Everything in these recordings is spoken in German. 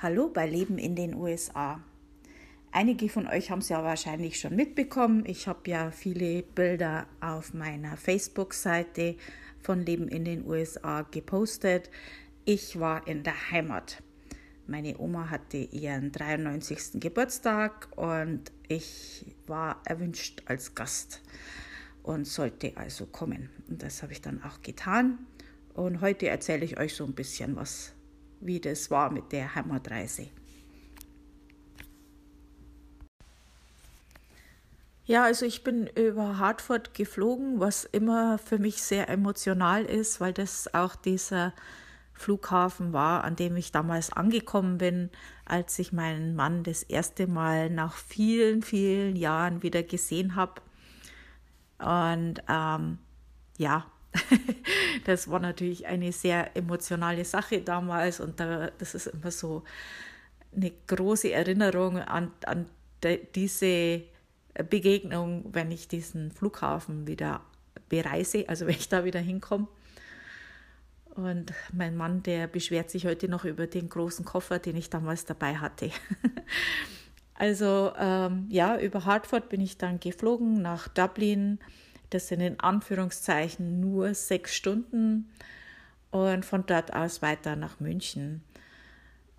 Hallo bei Leben in den USA. Einige von euch haben es ja wahrscheinlich schon mitbekommen. Ich habe ja viele Bilder auf meiner Facebook-Seite von Leben in den USA gepostet. Ich war in der Heimat. Meine Oma hatte ihren 93. Geburtstag und ich war erwünscht als Gast und sollte also kommen. Und das habe ich dann auch getan. Und heute erzähle ich euch so ein bisschen was wie das war mit der Heimatreise. Ja, also ich bin über Hartford geflogen, was immer für mich sehr emotional ist, weil das auch dieser Flughafen war, an dem ich damals angekommen bin, als ich meinen Mann das erste Mal nach vielen, vielen Jahren wieder gesehen habe. Und ähm, ja, das war natürlich eine sehr emotionale Sache damals und da, das ist immer so eine große Erinnerung an, an de, diese Begegnung, wenn ich diesen Flughafen wieder bereise, also wenn ich da wieder hinkomme. Und mein Mann, der beschwert sich heute noch über den großen Koffer, den ich damals dabei hatte. also ähm, ja, über Hartford bin ich dann geflogen nach Dublin das sind in Anführungszeichen nur sechs Stunden und von dort aus weiter nach München.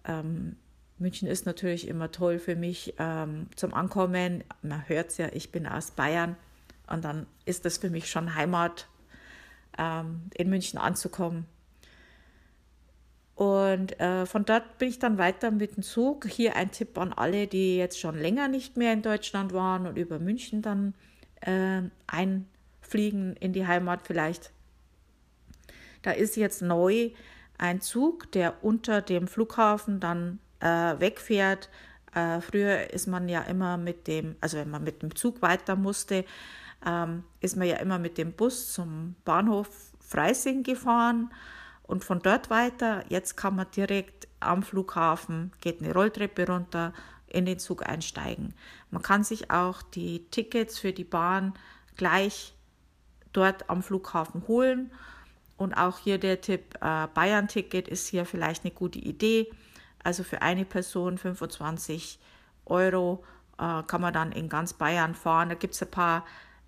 Ähm, München ist natürlich immer toll für mich ähm, zum Ankommen. Man hört es ja, ich bin aus Bayern und dann ist das für mich schon Heimat, ähm, in München anzukommen. Und äh, von dort bin ich dann weiter mit dem Zug. Hier ein Tipp an alle, die jetzt schon länger nicht mehr in Deutschland waren und über München dann äh, ein fliegen in die Heimat vielleicht. Da ist jetzt neu ein Zug, der unter dem Flughafen dann äh, wegfährt. Äh, früher ist man ja immer mit dem, also wenn man mit dem Zug weiter musste, ähm, ist man ja immer mit dem Bus zum Bahnhof Freising gefahren und von dort weiter. Jetzt kann man direkt am Flughafen, geht eine Rolltreppe runter, in den Zug einsteigen. Man kann sich auch die Tickets für die Bahn gleich dort am Flughafen holen. Und auch hier der Tipp, äh, Bayern-Ticket ist hier vielleicht eine gute Idee. Also für eine Person 25 Euro äh, kann man dann in ganz Bayern fahren. Da gibt es ein paar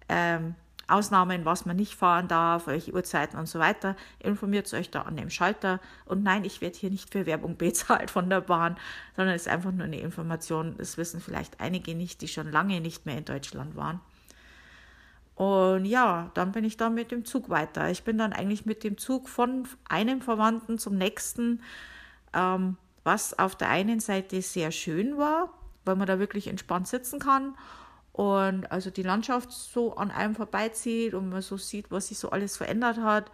ähm, Ausnahmen, was man nicht fahren darf, welche Uhrzeiten und so weiter. Informiert euch da an dem Schalter. Und nein, ich werde hier nicht für Werbung bezahlt von der Bahn, sondern es ist einfach nur eine Information. Das wissen vielleicht einige nicht, die schon lange nicht mehr in Deutschland waren. Und ja, dann bin ich dann mit dem Zug weiter. Ich bin dann eigentlich mit dem Zug von einem Verwandten zum nächsten, ähm, was auf der einen Seite sehr schön war, weil man da wirklich entspannt sitzen kann und also die Landschaft so an einem vorbeizieht und man so sieht, was sich so alles verändert hat.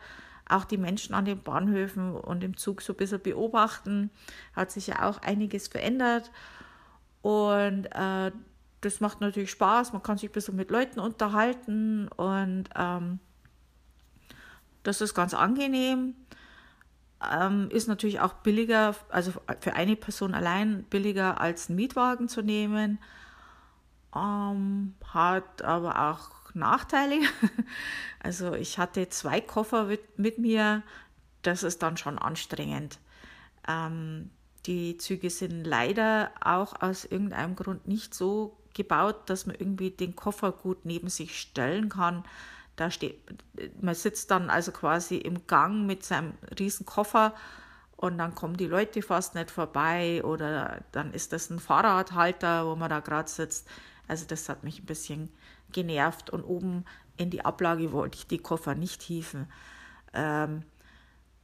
Auch die Menschen an den Bahnhöfen und im Zug so ein bisschen beobachten, hat sich ja auch einiges verändert. Und äh, das macht natürlich Spaß, man kann sich ein bisschen mit Leuten unterhalten und ähm, das ist ganz angenehm. Ähm, ist natürlich auch billiger, also für eine Person allein billiger als einen Mietwagen zu nehmen. Ähm, hat aber auch Nachteile. Also ich hatte zwei Koffer mit, mit mir, das ist dann schon anstrengend. Ähm, die Züge sind leider auch aus irgendeinem Grund nicht so gebaut, dass man irgendwie den Koffer gut neben sich stellen kann. Da steht, man sitzt dann also quasi im Gang mit seinem riesen Koffer und dann kommen die Leute fast nicht vorbei oder dann ist das ein Fahrradhalter, wo man da gerade sitzt. Also das hat mich ein bisschen genervt und oben in die Ablage wollte ich die Koffer nicht hieven. Ähm,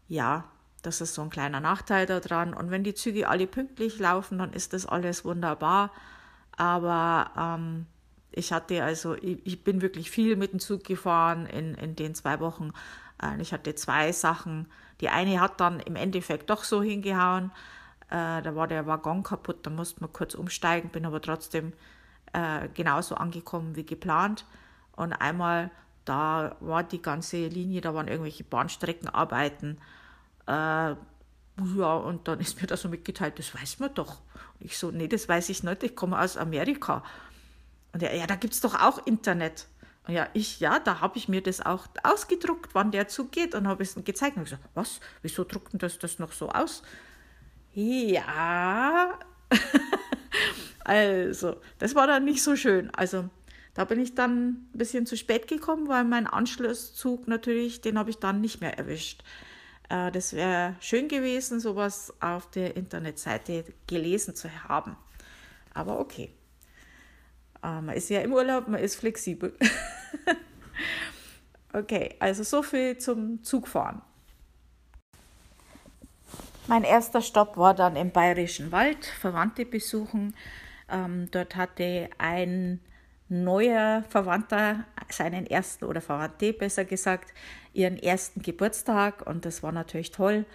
ja, das ist so ein kleiner Nachteil daran. Und wenn die Züge alle pünktlich laufen, dann ist das alles wunderbar. Aber ähm, ich hatte also, ich, ich, bin wirklich viel mit dem Zug gefahren in, in den zwei Wochen. Äh, ich hatte zwei Sachen. Die eine hat dann im Endeffekt doch so hingehauen. Äh, da war der Waggon kaputt, da musste man kurz umsteigen, bin aber trotzdem äh, genauso angekommen wie geplant. Und einmal, da war die ganze Linie, da waren irgendwelche Bahnstreckenarbeiten. Äh, ja, und dann ist mir das so mitgeteilt, das weiß man doch. Und ich so, nee, das weiß ich nicht, ich komme aus Amerika. Und er, ja, da gibt es doch auch Internet. Und ja, ich, ja, da habe ich mir das auch ausgedruckt, wann der Zug geht und habe es gezeigt. Und ich gesagt, was, wieso druckt denn das, das noch so aus? Ja, also, das war dann nicht so schön. Also, da bin ich dann ein bisschen zu spät gekommen, weil mein Anschlusszug natürlich, den habe ich dann nicht mehr erwischt. Äh, das wäre schön gewesen, sowas auf der Internetseite gelesen zu haben. Aber okay. Äh, man ist ja im Urlaub, man ist flexibel. okay, also so viel zum Zugfahren. Mein erster Stopp war dann im Bayerischen Wald, Verwandte besuchen. Ähm, dort hatte ein neuer Verwandter seinen ersten oder Verwandte besser gesagt ihren ersten Geburtstag und das war natürlich toll.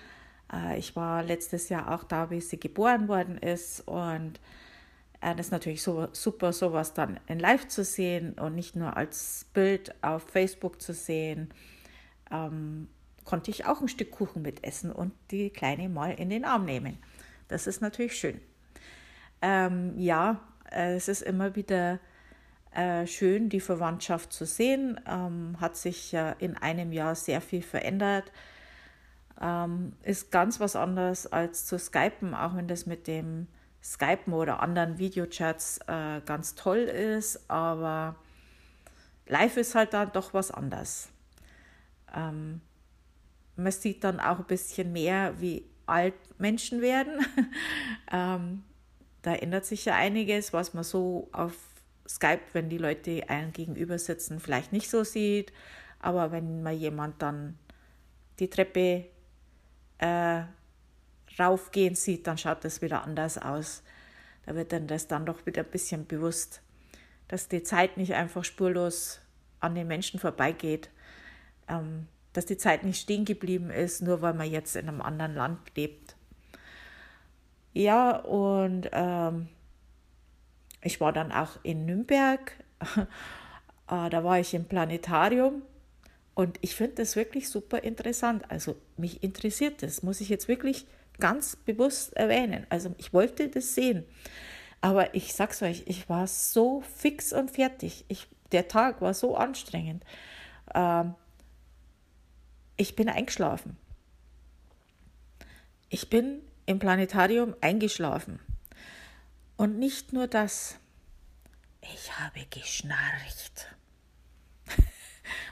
Äh, ich war letztes Jahr auch da, wie sie geboren worden ist und äh, das ist natürlich so, super, sowas dann in Live zu sehen und nicht nur als Bild auf Facebook zu sehen. Ähm, konnte ich auch ein Stück Kuchen mitessen und die Kleine mal in den Arm nehmen. Das ist natürlich schön. Ähm, ja, äh, es ist immer wieder äh, schön, die Verwandtschaft zu sehen. Ähm, hat sich ja in einem Jahr sehr viel verändert. Ähm, ist ganz was anderes als zu Skypen, auch wenn das mit dem Skypen oder anderen Videochats äh, ganz toll ist. Aber live ist halt dann doch was anderes. Ähm, man sieht dann auch ein bisschen mehr, wie alt Menschen werden. ähm, da ändert sich ja einiges, was man so auf Skype, wenn die Leute einen gegenüber sitzen, vielleicht nicht so sieht. Aber wenn man jemand dann die Treppe äh, raufgehen sieht, dann schaut das wieder anders aus. Da wird dann das dann doch wieder ein bisschen bewusst, dass die Zeit nicht einfach spurlos an den Menschen vorbeigeht, ähm, dass die Zeit nicht stehen geblieben ist, nur weil man jetzt in einem anderen Land lebt. Ja, und ähm, ich war dann auch in Nürnberg, ah, da war ich im Planetarium und ich finde das wirklich super interessant. Also mich interessiert das, muss ich jetzt wirklich ganz bewusst erwähnen. Also ich wollte das sehen. Aber ich sag's euch, ich war so fix und fertig. Ich, der Tag war so anstrengend. Ähm, ich bin eingeschlafen. Ich bin im Planetarium eingeschlafen. Und nicht nur das, ich habe geschnarcht.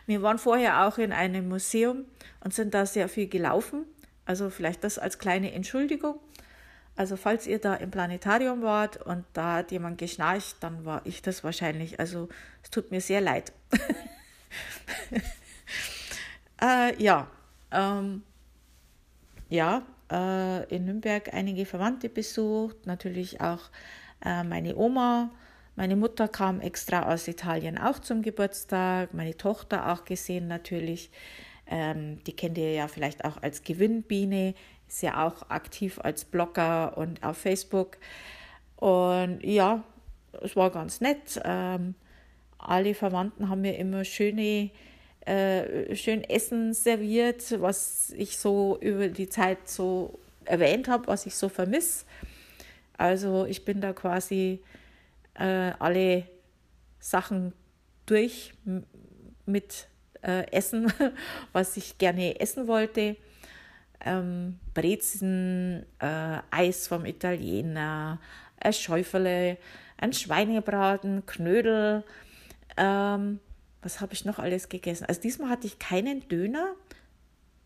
Wir waren vorher auch in einem Museum und sind da sehr viel gelaufen. Also vielleicht das als kleine Entschuldigung. Also falls ihr da im Planetarium wart und da hat jemand geschnarcht, dann war ich das wahrscheinlich. Also es tut mir sehr leid. äh, ja, ähm, ja, äh, in Nürnberg einige Verwandte besucht, natürlich auch äh, meine Oma. Meine Mutter kam extra aus Italien auch zum Geburtstag, meine Tochter auch gesehen natürlich. Ähm, die kennt ihr ja vielleicht auch als Gewinnbiene, ist ja auch aktiv als Blogger und auf Facebook. Und ja, es war ganz nett. Ähm, alle Verwandten haben mir immer schöne äh, schön Essen serviert, was ich so über die Zeit so erwähnt habe, was ich so vermisse. Also ich bin da quasi äh, alle Sachen durch mit äh, Essen, was ich gerne essen wollte. Ähm, Brezen, äh, Eis vom Italiener, ein Schäufele, ein Schweinebraten, Knödel, ähm, was habe ich noch alles gegessen? Also diesmal hatte ich keinen Döner.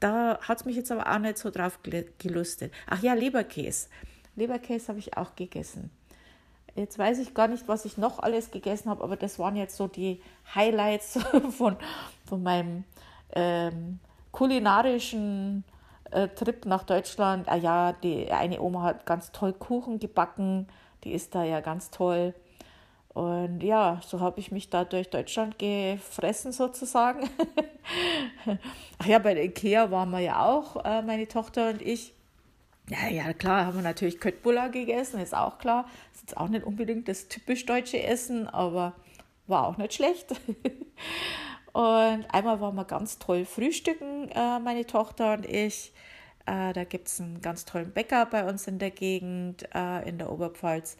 Da hat es mich jetzt aber auch nicht so drauf gelustet. Ach ja, Leberkäse. Leberkäse habe ich auch gegessen. Jetzt weiß ich gar nicht, was ich noch alles gegessen habe, aber das waren jetzt so die Highlights von, von meinem ähm, kulinarischen äh, Trip nach Deutschland. Ah ja, die eine Oma hat ganz toll Kuchen gebacken, die ist da ja ganz toll. Und ja, so habe ich mich da durch Deutschland gefressen sozusagen. Ach ja, bei der Ikea waren wir ja auch, äh, meine Tochter und ich. Ja, ja, klar, haben wir natürlich Köttbullar gegessen, ist auch klar. Ist jetzt auch nicht unbedingt das typisch deutsche Essen, aber war auch nicht schlecht. und einmal waren wir ganz toll frühstücken, äh, meine Tochter und ich. Äh, da gibt es einen ganz tollen Bäcker bei uns in der Gegend, in der Oberpfalz.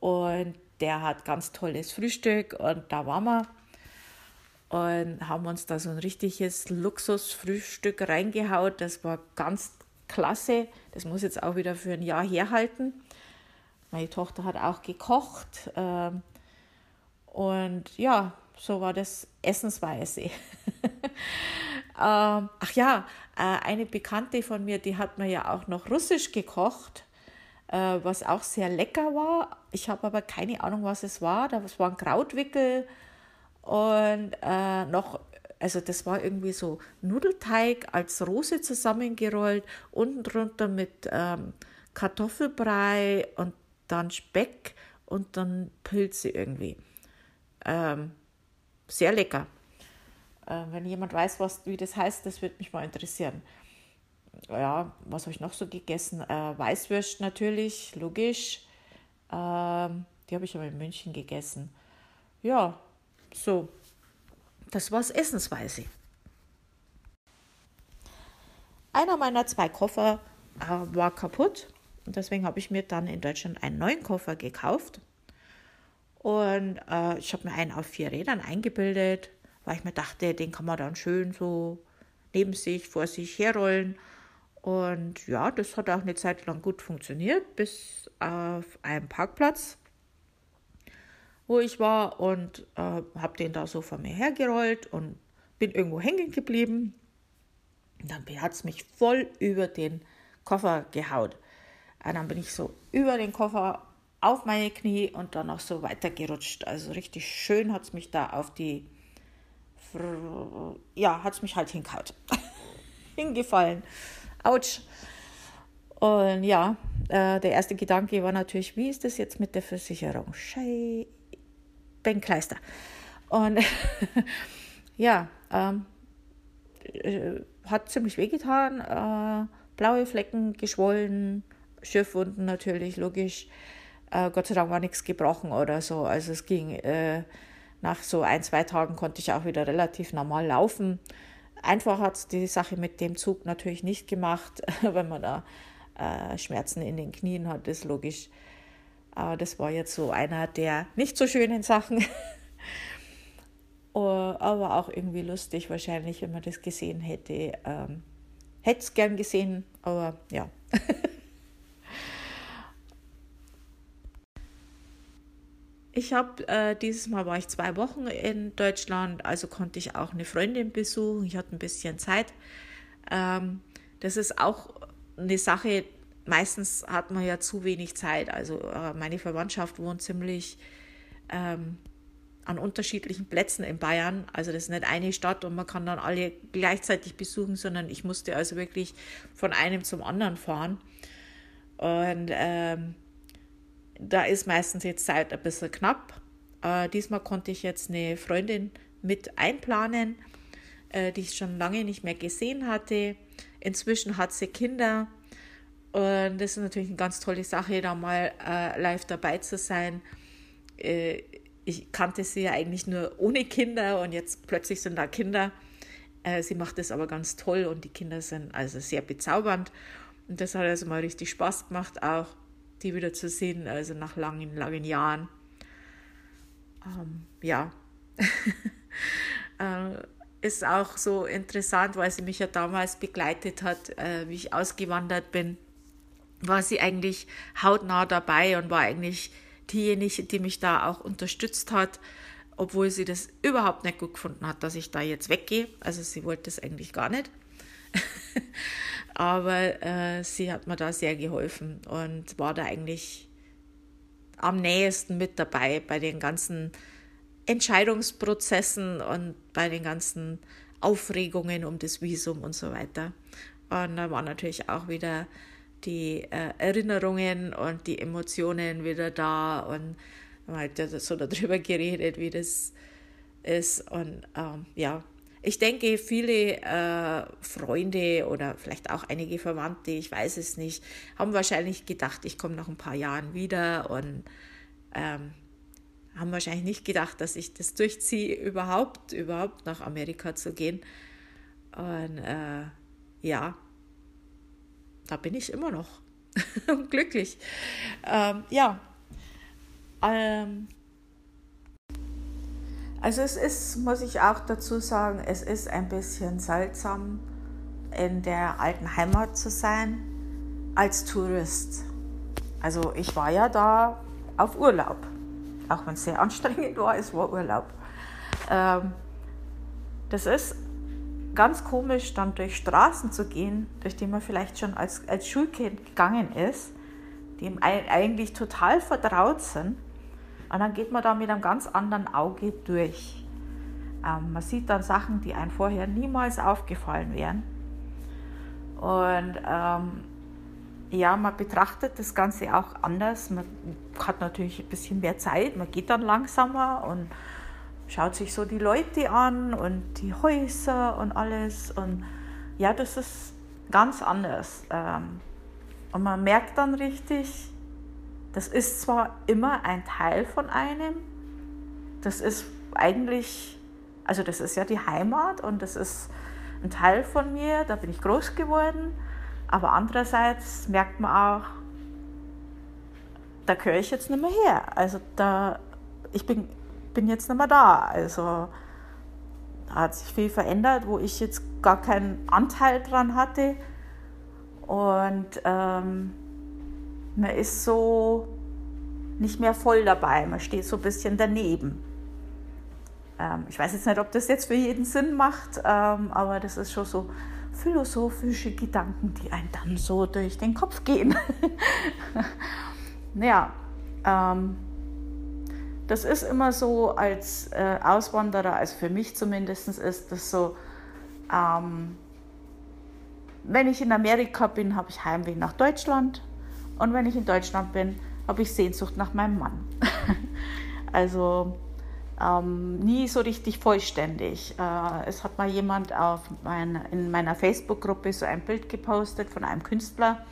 Und der hat ganz tolles Frühstück und da waren wir und haben uns da so ein richtiges Luxusfrühstück reingehaut. Das war ganz klasse. Das muss jetzt auch wieder für ein Jahr herhalten. Meine Tochter hat auch gekocht. Ähm, und ja, so war das Essensweise. ähm, ach ja, äh, eine Bekannte von mir, die hat mir ja auch noch Russisch gekocht, äh, was auch sehr lecker war. Ich habe aber keine Ahnung, was es war. Das waren Krautwickel und äh, noch, also das war irgendwie so Nudelteig als Rose zusammengerollt, unten drunter mit ähm, Kartoffelbrei und dann Speck und dann Pilze irgendwie. Ähm, sehr lecker. Äh, wenn jemand weiß, was, wie das heißt, das würde mich mal interessieren. Ja, was habe ich noch so gegessen? Äh, Weißwürst natürlich, logisch. Ähm, die habe ich aber in München gegessen. Ja, so. Das war's Essensweise. Einer meiner zwei Koffer äh, war kaputt und deswegen habe ich mir dann in Deutschland einen neuen Koffer gekauft. Und äh, ich habe mir einen auf vier Rädern eingebildet, weil ich mir dachte, den kann man dann schön so neben sich, vor sich herrollen. Und ja, das hat auch eine Zeit lang gut funktioniert, bis auf einen Parkplatz, wo ich war und äh, habe den da so vor mir hergerollt und bin irgendwo hängen geblieben. Und dann hat es mich voll über den Koffer gehaut. Und dann bin ich so über den Koffer auf meine Knie und dann auch so weitergerutscht. Also richtig schön hat es mich da auf die, ja, hat es mich halt hingehaut. Hingefallen. Autsch. Und ja, äh, der erste Gedanke war natürlich, wie ist das jetzt mit der Versicherung? Schei, Bänkleister. Und ja, ähm, äh, hat ziemlich wehgetan. Äh, blaue Flecken, geschwollen, Schiffwunden natürlich, logisch. Äh, Gott sei Dank war nichts gebrochen oder so. Also es ging, äh, nach so ein, zwei Tagen konnte ich auch wieder relativ normal laufen. Einfach hat es die Sache mit dem Zug natürlich nicht gemacht, wenn man da äh, Schmerzen in den Knien hat, ist logisch. Aber das war jetzt so einer der nicht so schönen Sachen. Oh, aber auch irgendwie lustig wahrscheinlich, wenn man das gesehen hätte. Ähm, hätte es gern gesehen, aber ja. Ich habe äh, dieses Mal war ich zwei Wochen in Deutschland, also konnte ich auch eine Freundin besuchen. Ich hatte ein bisschen Zeit. Ähm, das ist auch eine Sache. Meistens hat man ja zu wenig Zeit. Also äh, meine Verwandtschaft wohnt ziemlich ähm, an unterschiedlichen Plätzen in Bayern. Also das ist nicht eine Stadt und man kann dann alle gleichzeitig besuchen, sondern ich musste also wirklich von einem zum anderen fahren. Und ähm, da ist meistens jetzt Zeit ein bisschen knapp. Äh, diesmal konnte ich jetzt eine Freundin mit einplanen, äh, die ich schon lange nicht mehr gesehen hatte. Inzwischen hat sie Kinder. Und das ist natürlich eine ganz tolle Sache, da mal äh, live dabei zu sein. Äh, ich kannte sie ja eigentlich nur ohne Kinder und jetzt plötzlich sind da Kinder. Äh, sie macht das aber ganz toll und die Kinder sind also sehr bezaubernd. Und das hat also mal richtig Spaß gemacht auch die wieder zu sehen, also nach langen, langen Jahren. Ähm, ja, äh, ist auch so interessant, weil sie mich ja damals begleitet hat, äh, wie ich ausgewandert bin, war sie eigentlich hautnah dabei und war eigentlich diejenige, die mich da auch unterstützt hat, obwohl sie das überhaupt nicht gut gefunden hat, dass ich da jetzt weggehe. Also sie wollte es eigentlich gar nicht. Aber äh, sie hat mir da sehr geholfen und war da eigentlich am nähesten mit dabei bei den ganzen Entscheidungsprozessen und bei den ganzen Aufregungen um das Visum und so weiter. Und da waren natürlich auch wieder die äh, Erinnerungen und die Emotionen wieder da und hat ja so darüber geredet, wie das ist. Und ähm, ja, ich denke, viele äh, Freunde oder vielleicht auch einige Verwandte, ich weiß es nicht, haben wahrscheinlich gedacht, ich komme nach ein paar Jahren wieder und ähm, haben wahrscheinlich nicht gedacht, dass ich das durchziehe, überhaupt, überhaupt nach Amerika zu gehen. Und äh, ja, da bin ich immer noch glücklich. Ähm, ja, ähm, also es ist, muss ich auch dazu sagen, es ist ein bisschen seltsam. in der alten Heimat zu sein als Tourist. Also ich war ja da auf Urlaub, auch wenn es sehr anstrengend war, es war Urlaub. Ähm, das ist ganz komisch, dann durch Straßen zu gehen, durch die man vielleicht schon als, als Schulkind gegangen ist, die eigentlich total vertraut sind. Und dann geht man da mit einem ganz anderen Auge durch. Ähm, man sieht dann Sachen, die einem vorher niemals aufgefallen wären. Und ähm, ja, man betrachtet das Ganze auch anders. Man hat natürlich ein bisschen mehr Zeit, man geht dann langsamer und schaut sich so die Leute an und die Häuser und alles. Und ja, das ist ganz anders. Ähm, und man merkt dann richtig, das ist zwar immer ein Teil von einem, das ist eigentlich, also das ist ja die Heimat und das ist ein Teil von mir, da bin ich groß geworden, aber andererseits merkt man auch, da gehöre ich jetzt nicht mehr her. Also da, ich bin, bin jetzt nicht mehr da. Also da hat sich viel verändert, wo ich jetzt gar keinen Anteil dran hatte. Und ähm, man ist so nicht mehr voll dabei, man steht so ein bisschen daneben. Ähm, ich weiß jetzt nicht, ob das jetzt für jeden Sinn macht, ähm, aber das ist schon so philosophische Gedanken, die einem dann so durch den Kopf gehen. ja, ähm, das ist immer so als äh, Auswanderer, also für mich zumindest ist das so, ähm, wenn ich in Amerika bin, habe ich Heimweh nach Deutschland und wenn ich in Deutschland bin, habe ich Sehnsucht nach meinem Mann. also ähm, nie so richtig vollständig. Äh, es hat mal jemand mein, in meiner Facebook-Gruppe so ein Bild gepostet von einem Künstler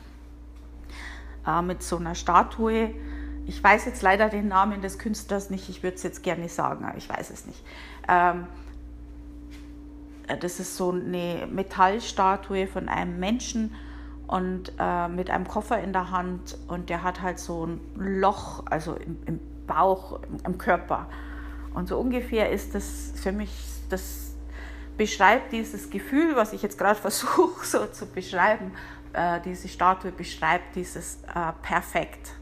äh, mit so einer Statue. Ich weiß jetzt leider den Namen des Künstlers nicht, ich würde es jetzt gerne sagen, aber ich weiß es nicht. Ähm, äh, das ist so eine Metallstatue von einem Menschen und äh, mit einem Koffer in der Hand und der hat halt so ein Loch, also im, im Bauch, im, im Körper. Und so ungefähr ist das für mich, das beschreibt dieses Gefühl, was ich jetzt gerade versuche so zu beschreiben, äh, diese Statue beschreibt dieses äh, Perfekt.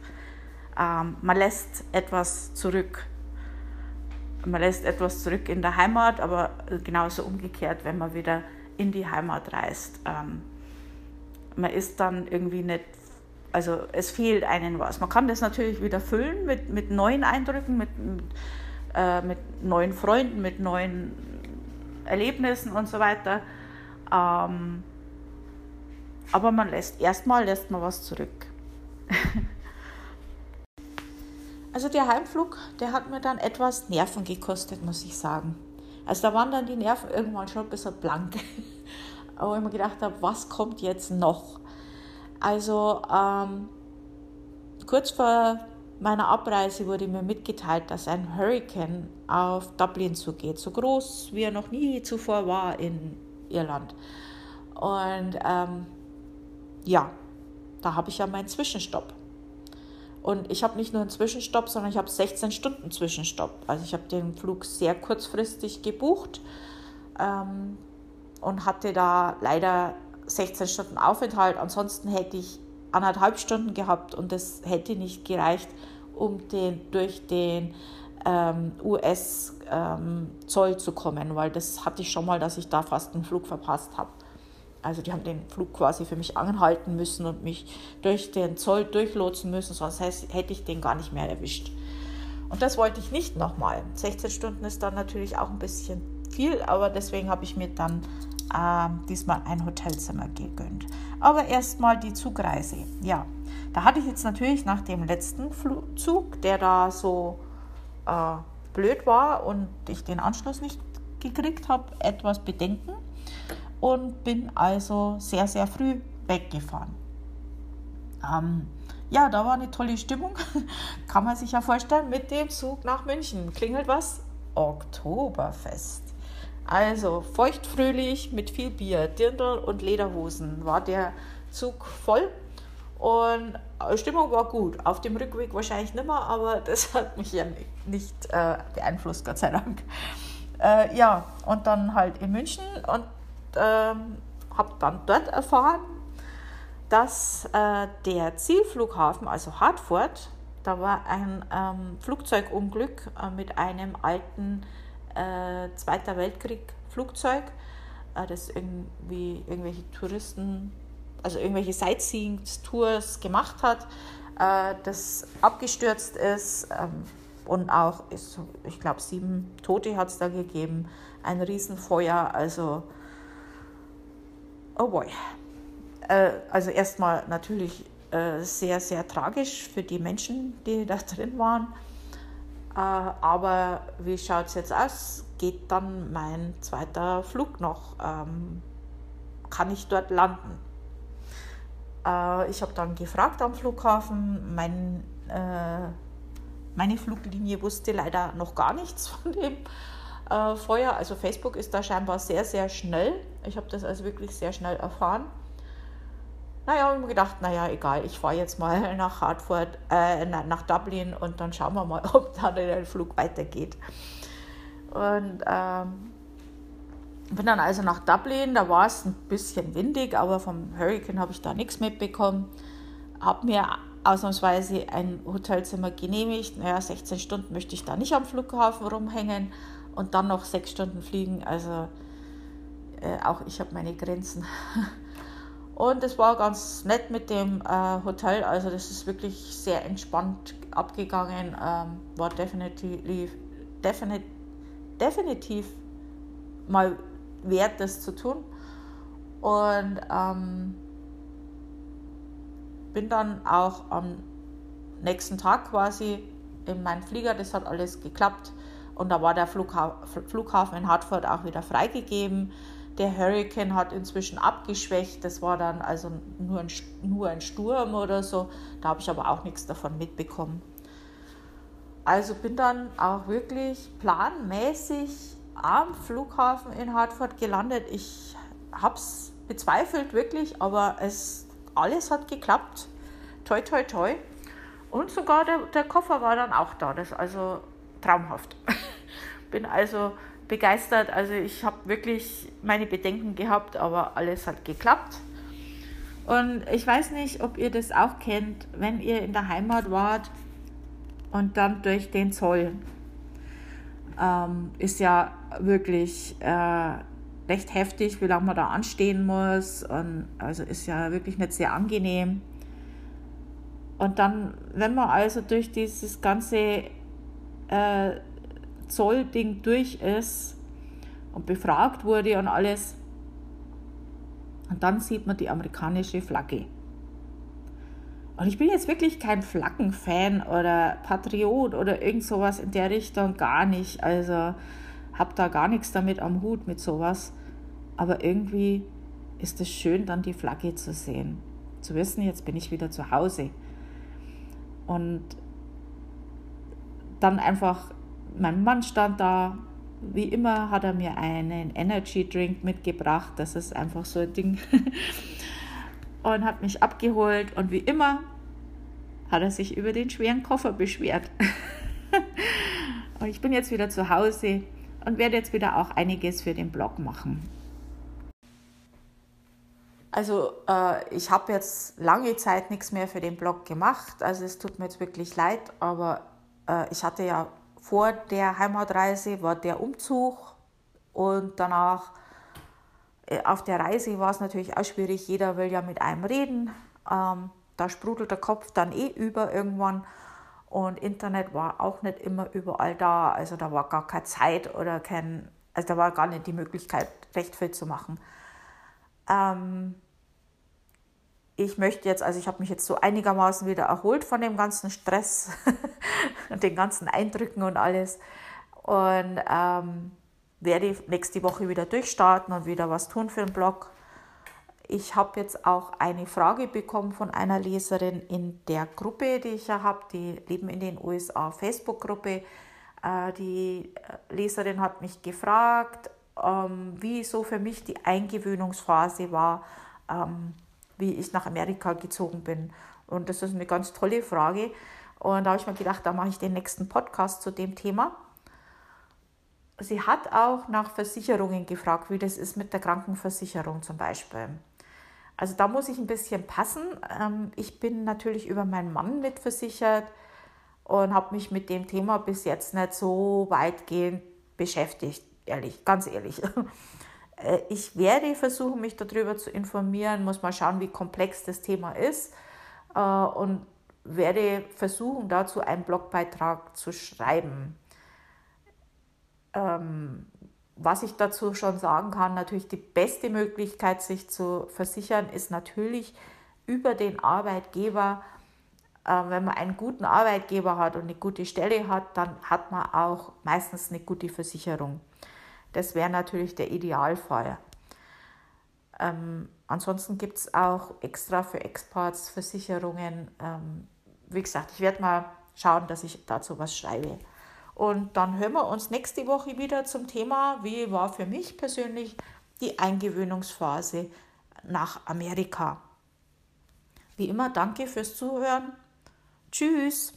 Ähm, man lässt etwas zurück. Man lässt etwas zurück in der Heimat, aber genauso umgekehrt, wenn man wieder in die Heimat reist. Ähm, man ist dann irgendwie nicht, also es fehlt einem was. Man kann das natürlich wieder füllen mit, mit neuen Eindrücken, mit, mit äh, mit neuen Freunden, mit neuen Erlebnissen und so weiter. Ähm, aber man lässt erstmal lässt man was zurück. also der Heimflug, der hat mir dann etwas Nerven gekostet, muss ich sagen. Also da waren dann die Nerven irgendwann schon ein bisschen blank. Aber ich mir gedacht habe, was kommt jetzt noch? Also ähm, kurz vor meiner Abreise wurde mir mitgeteilt, dass ein Hurricane auf Dublin zugeht, so groß wie er noch nie zuvor war in Irland. Und ähm, ja, da habe ich ja meinen Zwischenstopp. Und ich habe nicht nur einen Zwischenstopp, sondern ich habe 16 Stunden Zwischenstopp. Also ich habe den Flug sehr kurzfristig gebucht ähm, und hatte da leider 16 Stunden Aufenthalt. Ansonsten hätte ich anderthalb Stunden gehabt und das hätte nicht gereicht, um den, durch den ähm, US-Zoll ähm, zu kommen, weil das hatte ich schon mal, dass ich da fast einen Flug verpasst habe. Also die haben den Flug quasi für mich anhalten müssen und mich durch den Zoll durchlotsen müssen, sonst hätte ich den gar nicht mehr erwischt. Und das wollte ich nicht nochmal. 16 Stunden ist dann natürlich auch ein bisschen viel, aber deswegen habe ich mir dann äh, diesmal ein Hotelzimmer gegönnt. Aber erstmal die Zugreise. Ja, da hatte ich jetzt natürlich nach dem letzten Zug, der da so äh, blöd war und ich den Anschluss nicht gekriegt habe, etwas Bedenken und bin also sehr, sehr früh weggefahren. Ähm, ja, da war eine tolle Stimmung, kann man sich ja vorstellen, mit dem Zug nach München. Klingelt was? Oktoberfest. Also feuchtfröhlich mit viel Bier, Dirndl und Lederhosen war der Zug voll und Stimmung war gut. Auf dem Rückweg wahrscheinlich nicht mehr, aber das hat mich ja nicht äh, beeinflusst, Gott sei Dank. Äh, ja, und dann halt in München und ähm, habe dann dort erfahren, dass äh, der Zielflughafen, also Hartford, da war ein ähm, Flugzeugunglück äh, mit einem alten äh, Zweiter Weltkrieg-Flugzeug, äh, das irgendwie irgendwelche Touristen, also irgendwelche Sightseeing-Tours gemacht hat, äh, das abgestürzt ist ähm, und auch, ist, ich glaube, sieben Tote hat es da gegeben, ein Riesenfeuer, also oh boy. Äh, also erstmal natürlich äh, sehr, sehr tragisch für die Menschen, die da drin waren. Äh, aber wie schaut es jetzt aus? Geht dann mein zweiter Flug noch? Ähm, kann ich dort landen? ich habe dann gefragt am Flughafen, mein, meine Fluglinie wusste leider noch gar nichts von dem Feuer. Also Facebook ist da scheinbar sehr, sehr schnell. Ich habe das also wirklich sehr schnell erfahren. Naja, habe ich mir gedacht, naja, egal, ich fahre jetzt mal nach Hartford, äh, nach Dublin und dann schauen wir mal, ob da der Flug weitergeht. Und ähm, bin dann also nach Dublin, da war es ein bisschen windig, aber vom Hurricane habe ich da nichts mitbekommen. Habe mir ausnahmsweise ein Hotelzimmer genehmigt. Naja, 16 Stunden möchte ich da nicht am Flughafen rumhängen und dann noch sechs Stunden fliegen. Also äh, auch ich habe meine Grenzen. Und es war ganz nett mit dem äh, Hotel, also das ist wirklich sehr entspannt abgegangen, ähm, war definitiv, definitiv, definitiv mal wert, das zu tun. Und ähm, bin dann auch am nächsten Tag quasi in meinen Flieger, das hat alles geklappt. Und da war der Flughafen in Hartford auch wieder freigegeben. Der Hurricane hat inzwischen abgeschwächt. Das war dann also nur ein, nur ein Sturm oder so. Da habe ich aber auch nichts davon mitbekommen. Also bin dann auch wirklich planmäßig am Flughafen in Hartford gelandet. Ich habe es bezweifelt wirklich, aber es, alles hat geklappt. Toi, toi, toi. Und sogar der, der Koffer war dann auch da. Das ist also traumhaft. Bin also begeistert. Also ich habe wirklich meine Bedenken gehabt, aber alles hat geklappt. Und ich weiß nicht, ob ihr das auch kennt, wenn ihr in der Heimat wart und dann durch den Zoll. Ähm, ist ja wirklich äh, recht heftig, wie lange man da anstehen muss. Und also ist ja wirklich nicht sehr angenehm. Und dann, wenn man also durch dieses ganze äh, Zollding durch ist und befragt wurde und alles. Und dann sieht man die amerikanische Flagge. Und ich bin jetzt wirklich kein Flaggenfan oder Patriot oder irgend sowas in der Richtung, gar nicht. Also habe da gar nichts damit am Hut mit sowas. Aber irgendwie ist es schön, dann die Flagge zu sehen. Zu wissen, jetzt bin ich wieder zu Hause. Und dann einfach mein Mann stand da. Wie immer hat er mir einen Energy Drink mitgebracht. Das ist einfach so ein Ding. und hat mich abgeholt. Und wie immer hat er sich über den schweren Koffer beschwert. und ich bin jetzt wieder zu Hause und werde jetzt wieder auch einiges für den Blog machen. Also äh, ich habe jetzt lange Zeit nichts mehr für den Blog gemacht. Also es tut mir jetzt wirklich leid, aber äh, ich hatte ja vor der Heimatreise war der Umzug und danach äh, auf der Reise war es natürlich auch schwierig. Jeder will ja mit einem reden. Ähm, da sprudelt der Kopf dann eh über irgendwann. Und Internet war auch nicht immer überall da. Also da war gar keine Zeit oder kein, also da war gar nicht die Möglichkeit, recht viel zu machen. Ähm, ich möchte jetzt, also ich habe mich jetzt so einigermaßen wieder erholt von dem ganzen Stress und den ganzen Eindrücken und alles. Und ähm, werde nächste Woche wieder durchstarten und wieder was tun für den Blog. Ich habe jetzt auch eine Frage bekommen von einer Leserin in der Gruppe, die ich ja habe, die leben in den USA Facebook-Gruppe. Äh, die Leserin hat mich gefragt, ähm, wie so für mich die Eingewöhnungsphase war. Ähm, wie ich nach Amerika gezogen bin. Und das ist eine ganz tolle Frage. Und da habe ich mir gedacht, da mache ich den nächsten Podcast zu dem Thema. sie hat auch nach Versicherungen gefragt, wie das ist mit der Krankenversicherung zum Beispiel. Also da muss ich ein bisschen passen. Ähm, ich bin natürlich über meinen Mann mitversichert und habe mich mit dem Thema bis jetzt nicht so weitgehend beschäftigt, ehrlich, ganz ehrlich. Äh, ich werde versuchen, mich darüber zu informieren, muss mal schauen, wie komplex das Thema ist äh, und werde versuchen, dazu einen Blogbeitrag zu schreiben. Ähm, was ich dazu schon sagen kann, natürlich die beste Möglichkeit, sich zu versichern, ist natürlich über den Arbeitgeber. Äh, wenn man einen guten Arbeitgeber hat und eine gute Stelle hat, dann hat man auch meistens eine gute Versicherung. Das wäre natürlich der Idealfall. Ähm, ansonsten gibt es auch extra für Exports Versicherungen. Ähm, wie gesagt, ich werde mal schauen, dass ich dazu was schreibe. Und dann hören wir uns nächste Woche wieder zum Thema, wie war für mich persönlich die Eingewöhnungsphase nach Amerika. Wie immer, danke fürs Zuhören. Tschüss.